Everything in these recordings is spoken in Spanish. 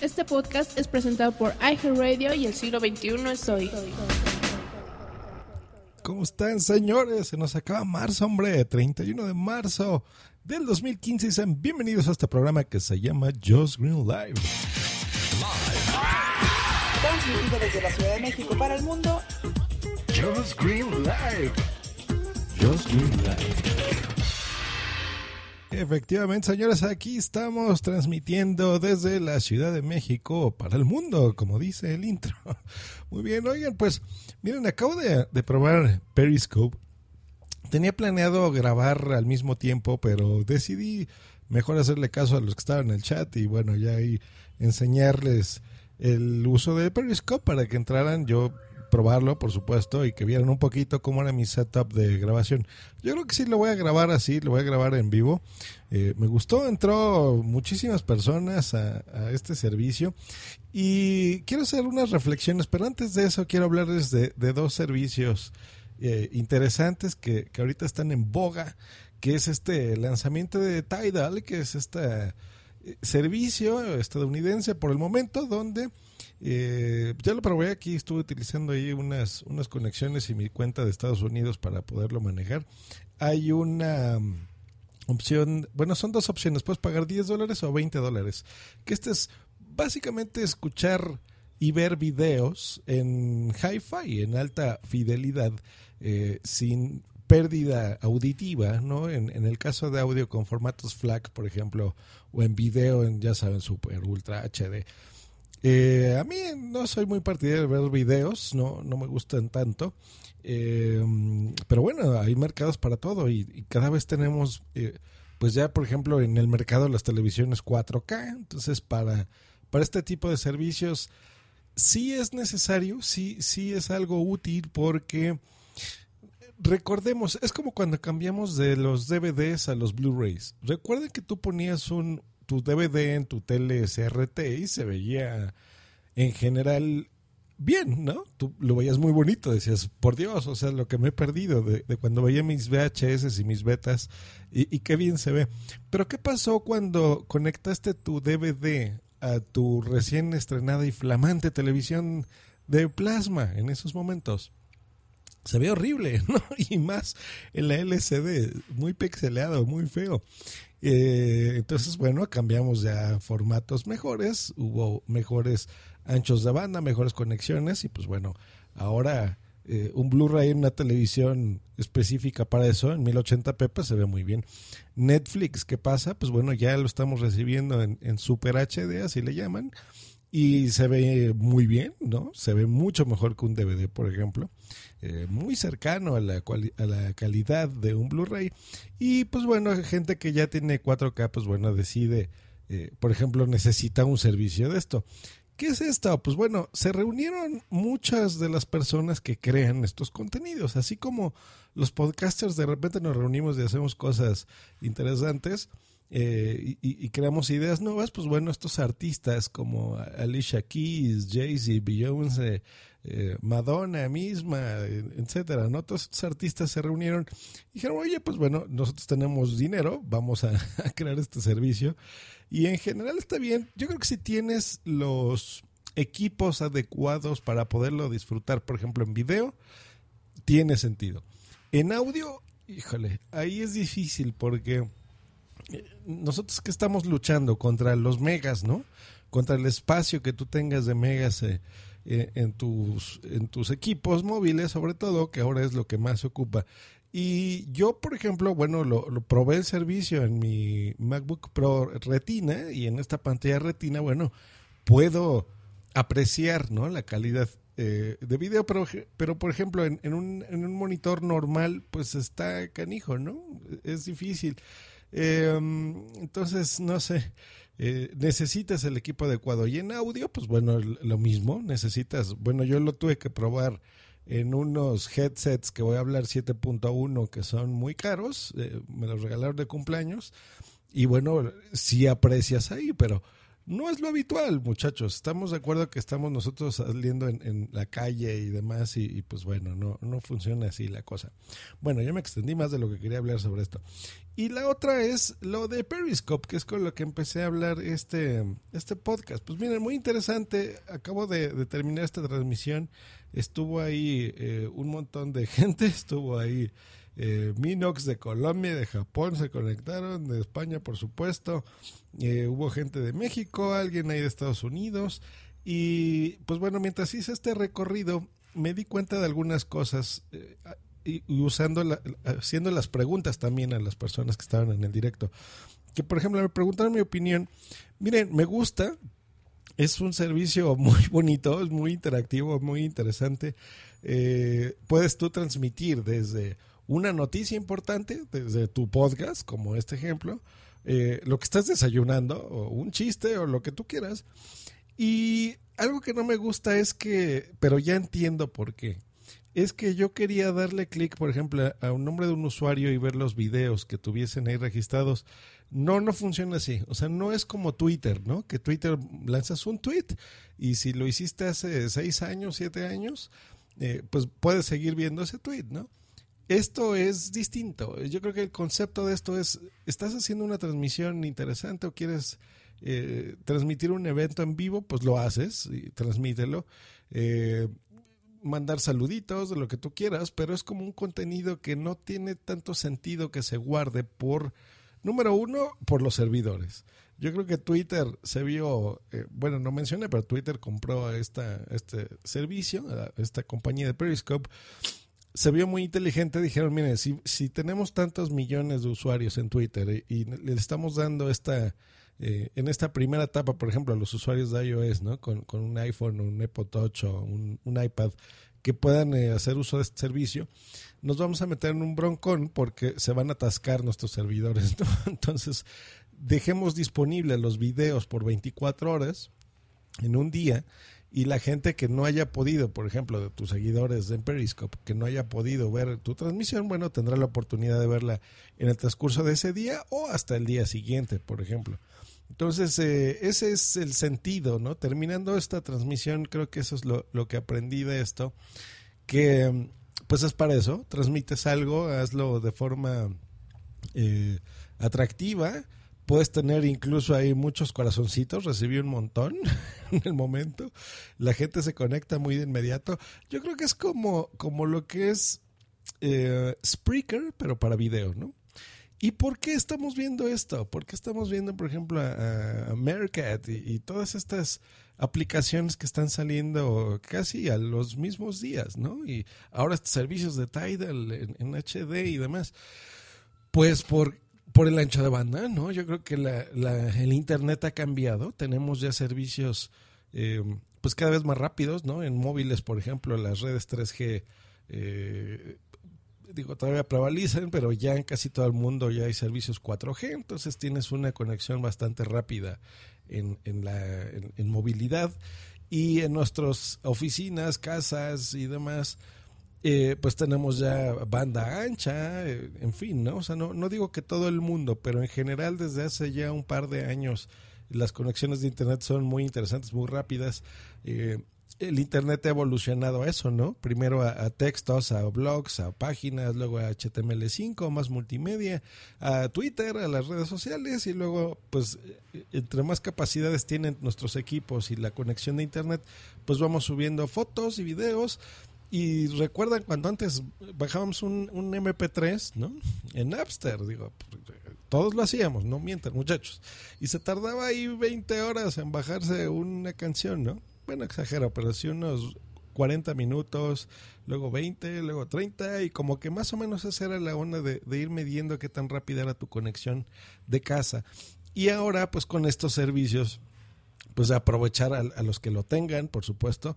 Este podcast es presentado por iHeartRadio y el siglo XXI es hoy. ¿Cómo están, señores? Se nos acaba marzo, hombre. 31 de marzo del 2015. Y sean bienvenidos a este programa que se llama Just Green Live. Transmitido desde la Ciudad de México para el mundo. Just Green Live. Just Green Live. Efectivamente, señores, aquí estamos transmitiendo desde la Ciudad de México para el mundo, como dice el intro. Muy bien, oigan, pues miren, acabo de, probar Periscope. Tenía planeado grabar al mismo tiempo, pero decidí mejor hacerle caso a los que estaban en el chat y bueno, ya ahí enseñarles el uso de Periscope para que entraran. Yo probarlo, por supuesto, y que vieran un poquito cómo era mi setup de grabación. Yo creo que sí lo voy a grabar así, lo voy a grabar en vivo. Eh, me gustó, entró muchísimas personas a, este servicio y quiero hacer unas reflexiones, pero antes de eso quiero hablarles de, dos servicios eh, interesantes que, que ahorita están en boga, que es este lanzamiento de Tidal, que es este servicio estadounidense por el momento donde eh, ya lo probé aquí, estuve utilizando ahí unas, unas conexiones y mi cuenta de Estados Unidos para poderlo manejar. Hay una um, opción, bueno, son dos opciones, puedes pagar 10 dólares o 20 dólares. Que este es básicamente escuchar y ver videos en hi-fi, en alta fidelidad, eh, sin pérdida auditiva, ¿no? En, el caso de audio con formatos FLAC, por ejemplo, o en video en, ya saben, Super Ultra HD. Eh, a mí no soy muy partidario de ver videos, no, no me gustan tanto. Eh, pero bueno, hay mercados para todo y, cada vez tenemos, eh, pues ya por ejemplo en el mercado las televisiones 4K, entonces para, para este tipo de servicios sí es necesario, sí, sí es algo útil porque recordemos, es como cuando cambiamos de los DVDs a los Blu-rays. Recuerden que tú ponías un, tu DVD en tu tele CRT y se veía en general bien, ¿no? Tú lo veías muy bonito, decías, por Dios, o sea, lo que me he perdido de, cuando veía mis VHS y mis betas y, qué bien se ve. Pero ¿qué pasó cuando conectaste tu DVD a tu recién estrenada y flamante televisión de plasma en esos momentos? Se ve horrible, ¿no? Y más en la LCD, muy pixeleado, muy feo. Eh, entonces, bueno, cambiamos ya formatos mejores, hubo mejores anchos de banda, mejores conexiones y pues bueno, ahora eh, un Blu-ray en una televisión específica para eso, en 1080p, pues se ve muy bien. Netflix, ¿qué pasa? Pues bueno, ya lo estamos recibiendo en, en Super HD, así le llaman y se ve muy bien, ¿no? Se ve mucho mejor que un DVD, por ejemplo. Eh, muy cercano a la, a la calidad de un Blu-ray. Y pues bueno, gente que ya tiene 4K, pues bueno, decide, eh, por ejemplo, necesita un servicio de esto. ¿Qué es esto? Pues bueno, se reunieron muchas de las personas que crean estos contenidos, así como los podcasters de repente nos reunimos y hacemos cosas interesantes eh, y, creamos ideas nuevas, pues bueno, estos artistas como Alicia Keys, Jay-Z, Beyoncé, eh, Madonna misma, etcétera, ¿no? Todos estos artistas se reunieron y dijeron, oye, pues bueno, nosotros tenemos dinero, vamos a, crear este servicio. Y en general está bien. Yo creo que si tienes los equipos adecuados para poderlo disfrutar, por ejemplo, en video, tiene sentido. En audio, híjole, ahí es difícil porque nosotros que estamos luchando contra los megas, ¿no? Contra el espacio que tú tengas de megas eh, eh, en, tus, en tus equipos móviles, sobre todo, que ahora es lo que más se ocupa. Y yo, por ejemplo, bueno, lo, probé el servicio en mi MacBook Pro Retina y en esta pantalla Retina, bueno, puedo apreciar, ¿no? La calidad eh, de video, pero, pero por ejemplo, en, un, en un monitor normal, pues está canijo, ¿no? Es difícil. Em, entonces, no sé, eh, necesitas el equipo adecuado. Y en audio, pues bueno, lo mismo, necesitas, bueno, yo lo tuve que probar en unos headsets que voy a hablar 7.1 que son muy caros, eh, me los regalaron de cumpleaños. Y bueno, sí aprecias ahí, pero no es lo habitual, muchachos. Estamos de acuerdo que estamos nosotros saliendo en, la calle y demás y, pues bueno, no, no funciona así la cosa. Bueno, yo me extendí más de lo que quería hablar sobre esto. Y la otra es lo de Periscope, que es con lo que empecé a hablar este, este podcast. Pues miren, muy interesante. Acabo de, terminar esta transmisión. Estuvo ahí eh, un montón de gente, estuvo ahí eh, Minox de Colombia, de Japón se conectaron, de España por supuesto, eh, hubo gente de México, alguien ahí de Estados Unidos y pues bueno, mientras hice este recorrido me di cuenta de algunas cosas eh, y, usando haciendo las preguntas también a las personas que estaban en el directo. Que por ejemplo me preguntaron mi opinión. Miren, me gusta, es un servicio muy bonito, es muy interactivo, muy interesante. puedes tú transmitir desde una noticia importante desde tu podcast, como este ejemplo, eh, lo que estás desayunando, o un chiste, o lo que tú quieras. Y algo que no me gusta es que, pero ya entiendo por qué. Es que yo quería darle clic, por ejemplo, a un nombre de un usuario y ver los videos que tuviesen ahí registrados. No, no funciona así. O sea, no es como Twitter, ¿no? Que Twitter lanzas un tweet y si lo hiciste hace seis años, siete años, eh, pues puedes seguir viendo ese tweet, ¿no? Esto es distinto. Yo creo que el concepto de esto es, estás haciendo una transmisión interesante o quieres eh, transmitir un evento en vivo, pues lo haces y transmítelo. Eh, mandar saluditos de lo que tú quieras, pero es como un contenido que no tiene tanto sentido que se guarde por, número uno, por los servidores. Yo creo que Twitter se vio, eh, bueno, no mencioné, pero Twitter compró esta, este servicio, esta compañía de Periscope, se vio muy inteligente. Dijeron, miren, si, tenemos tantos millones de usuarios en Twitter y, le estamos dando esta, eh, en esta primera etapa, por ejemplo, a los usuarios de iOS, ¿no? Con, un iPhone, un Apple Touch o un, iPad, que puedan eh, hacer uso de este servicio, nos vamos a meter en un broncón porque se van a atascar nuestros servidores. Entonces, dejemos disponibles los videos por 24 horas en un día y la gente que no haya podido, por ejemplo, de tus seguidores en Periscope, que no haya podido ver tu transmisión, bueno, tendrá la oportunidad de verla en el transcurso de ese día o hasta el día siguiente, por ejemplo. Entonces, eh, ese es el sentido, ¿no? Terminando esta transmisión, creo que eso es lo, lo que aprendí de esto, que pues es para eso, transmites algo, hazlo de forma eh, atractiva, Puedes tener incluso ahí muchos corazoncitos, recibí un montón en el momento. La gente se conecta muy de inmediato. Yo creo que es como, como lo que es eh, Spreaker, pero para video, ¿no? ¿Y por qué estamos viendo esto? ¿Por qué estamos viendo, por ejemplo, a, Meerkat y, todas estas aplicaciones que están saliendo casi a los mismos días, ¿no? Y ahora servicios de Tidal en, en HD y demás. Pues por por el ancho de banda, ¿no? Yo creo que el Internet ha cambiado. Tenemos ya servicios eh, pues cada vez más rápidos, ¿no? En móviles, por ejemplo, las redes 3G, eh, digo, todavía prevalizan, pero ya en casi todo el mundo ya hay servicios 4G, entonces tienes una conexión bastante rápida en, en la en movilidad. Y en nuestras oficinas, casas y demás, eh, pues tenemos ya banda ancha, eh, en fin, ¿no? O sea, no, no digo que todo el mundo, pero en general desde hace ya un par de años las conexiones de Internet son muy interesantes, muy rápidas. Eh, el Internet ha evolucionado a eso, ¿no? Primero a, textos, a blogs, a páginas, luego a HTML5, más multimedia, a Twitter, a las redes sociales y luego, pues, entre más capacidades tienen nuestros equipos y la conexión de Internet, pues vamos subiendo fotos y videos y recuerdan cuando antes bajábamos un, un MP3, ¿no? En Napster, digo, todos lo hacíamos, no mientan muchachos. Y se tardaba ahí 20 horas en bajarse una canción, ¿no? Bueno, exagero, pero sí unos 40 minutos, luego 20, luego 30, y como que más o menos esa era la onda de, ir midiendo qué tan rápida era tu conexión de casa. Y ahora, pues con estos servicios, pues aprovechar a los que lo tengan, por supuesto,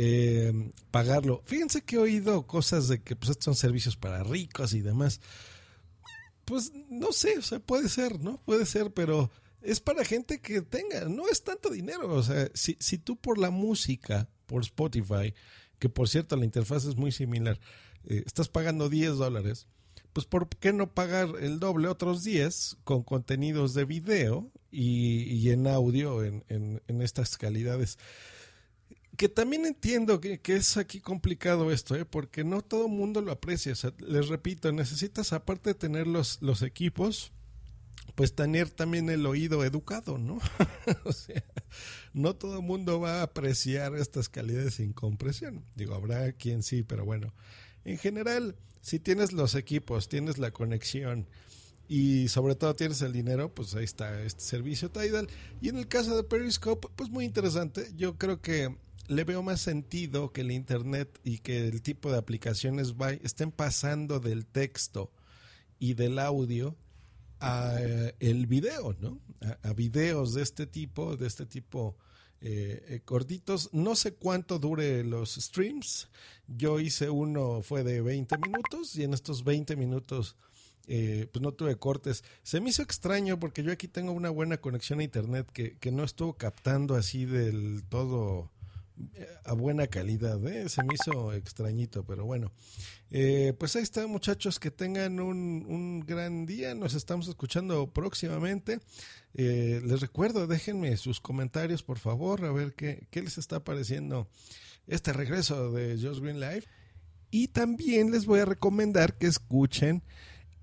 eh, pagarlo. Fíjense que he oído cosas de que pues, estos son servicios para ricos y demás. Pues no sé, o sea, puede ser, ¿no? Puede ser, pero es para gente que tenga, no es tanto dinero. O sea, si, si tú por la música, por Spotify, que por cierto la interfaz es muy similar, eh, estás pagando 10 dólares, pues ¿por qué no pagar el doble otros 10 con contenidos de video y, y en audio en, en, en, estas calidades? Que también entiendo que, es aquí complicado esto, ¿eh? porque no todo el mundo lo aprecia. O sea, les repito, necesitas aparte de tener los, los equipos, pues tener también el oído educado, ¿no? o sea, no todo el mundo va a apreciar estas calidades sin compresión. Digo, habrá quien sí, pero bueno, en general, si tienes los equipos, tienes la conexión y sobre todo tienes el dinero, pues ahí está este servicio Tidal. Y en el caso de Periscope, pues muy interesante. Yo creo que le veo más sentido que el Internet y que el tipo de aplicaciones estén pasando del texto y del audio a eh, el video, ¿no? A, a, videos de este tipo, de este tipo eh, eh, cortitos. No sé cuánto dure los streams. Yo hice uno, fue de 20 minutos y en estos 20 minutos eh, pues no tuve cortes. Se me hizo extraño porque yo aquí tengo una buena conexión a internet que, que no estuvo captando así del todo a buena calidad. ¿eh? Se me hizo extrañito, pero bueno. Eh, pues ahí está, muchachos, que tengan un, un, gran día. Nos estamos escuchando próximamente. Eh, les recuerdo, déjenme sus comentarios, por favor, a ver qué, qué les está pareciendo este regreso de Just Green Live. Y también les voy a recomendar que escuchen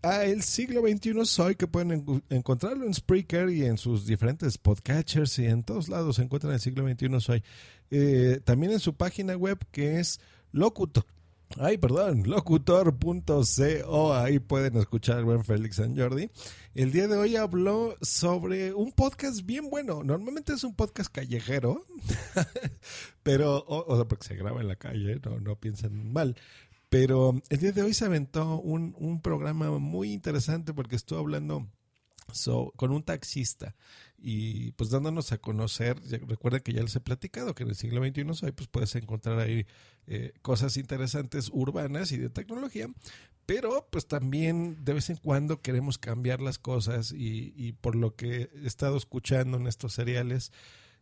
a El Siglo XXI Soy, que pueden en encontrarlo en Spreaker y en sus diferentes podcatchers y en todos lados se encuentran El Siglo XXI Soy. Eh, también en su página web que es Locutor. Ay, perdón, locutor.co, ahí pueden escuchar buen Félix San Jordi. El día de hoy habló sobre un podcast bien bueno. Normalmente es un podcast callejero, pero, o, o porque se graba en la calle, no, no piensen mal. Pero el día de hoy se aventó un, un programa muy interesante porque estuvo hablando So, con un taxista y pues dándonos a conocer, ya, recuerden que ya les he platicado que en el siglo XXI soy, pues puedes encontrar ahí eh, cosas interesantes urbanas y de tecnología, pero pues también de vez en cuando queremos cambiar las cosas y por lo que he estado escuchando en estos seriales,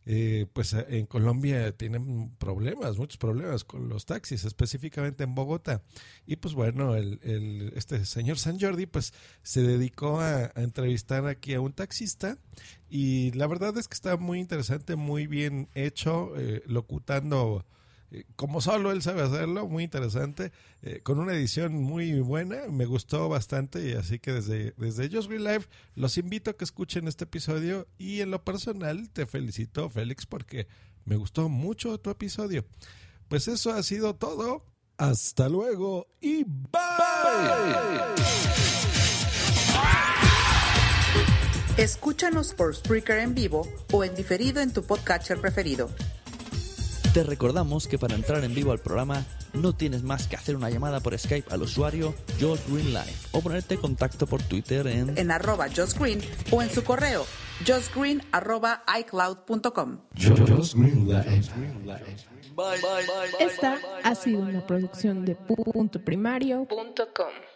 eh, pues en Colombia tienen problemas, muchos problemas con los taxis, específicamente en Bogotá. Y pues bueno, el, el, este señor San Jordi pues se dedicó a, a, entrevistar aquí a un taxista y la verdad es que está muy interesante, muy bien hecho, eh, locutando como solo él sabe hacerlo, muy interesante, eh, con una edición muy buena, me gustó bastante y así que desde, desde Just Green Live los invito a que escuchen este episodio y en lo personal te felicito Félix porque me gustó mucho tu episodio. Pues eso ha sido todo, hasta luego y bye. Escúchanos por Spreaker en vivo o en diferido en tu podcatcher preferido. Te recordamos que para entrar en vivo al programa no tienes más que hacer una llamada por Skype al usuario Josh Green Live o ponerte en contacto por Twitter en, en arroba Josh Green o en su correo joshgreen arroba iCloud.com. Esta ha sido una producción de punto primario.com.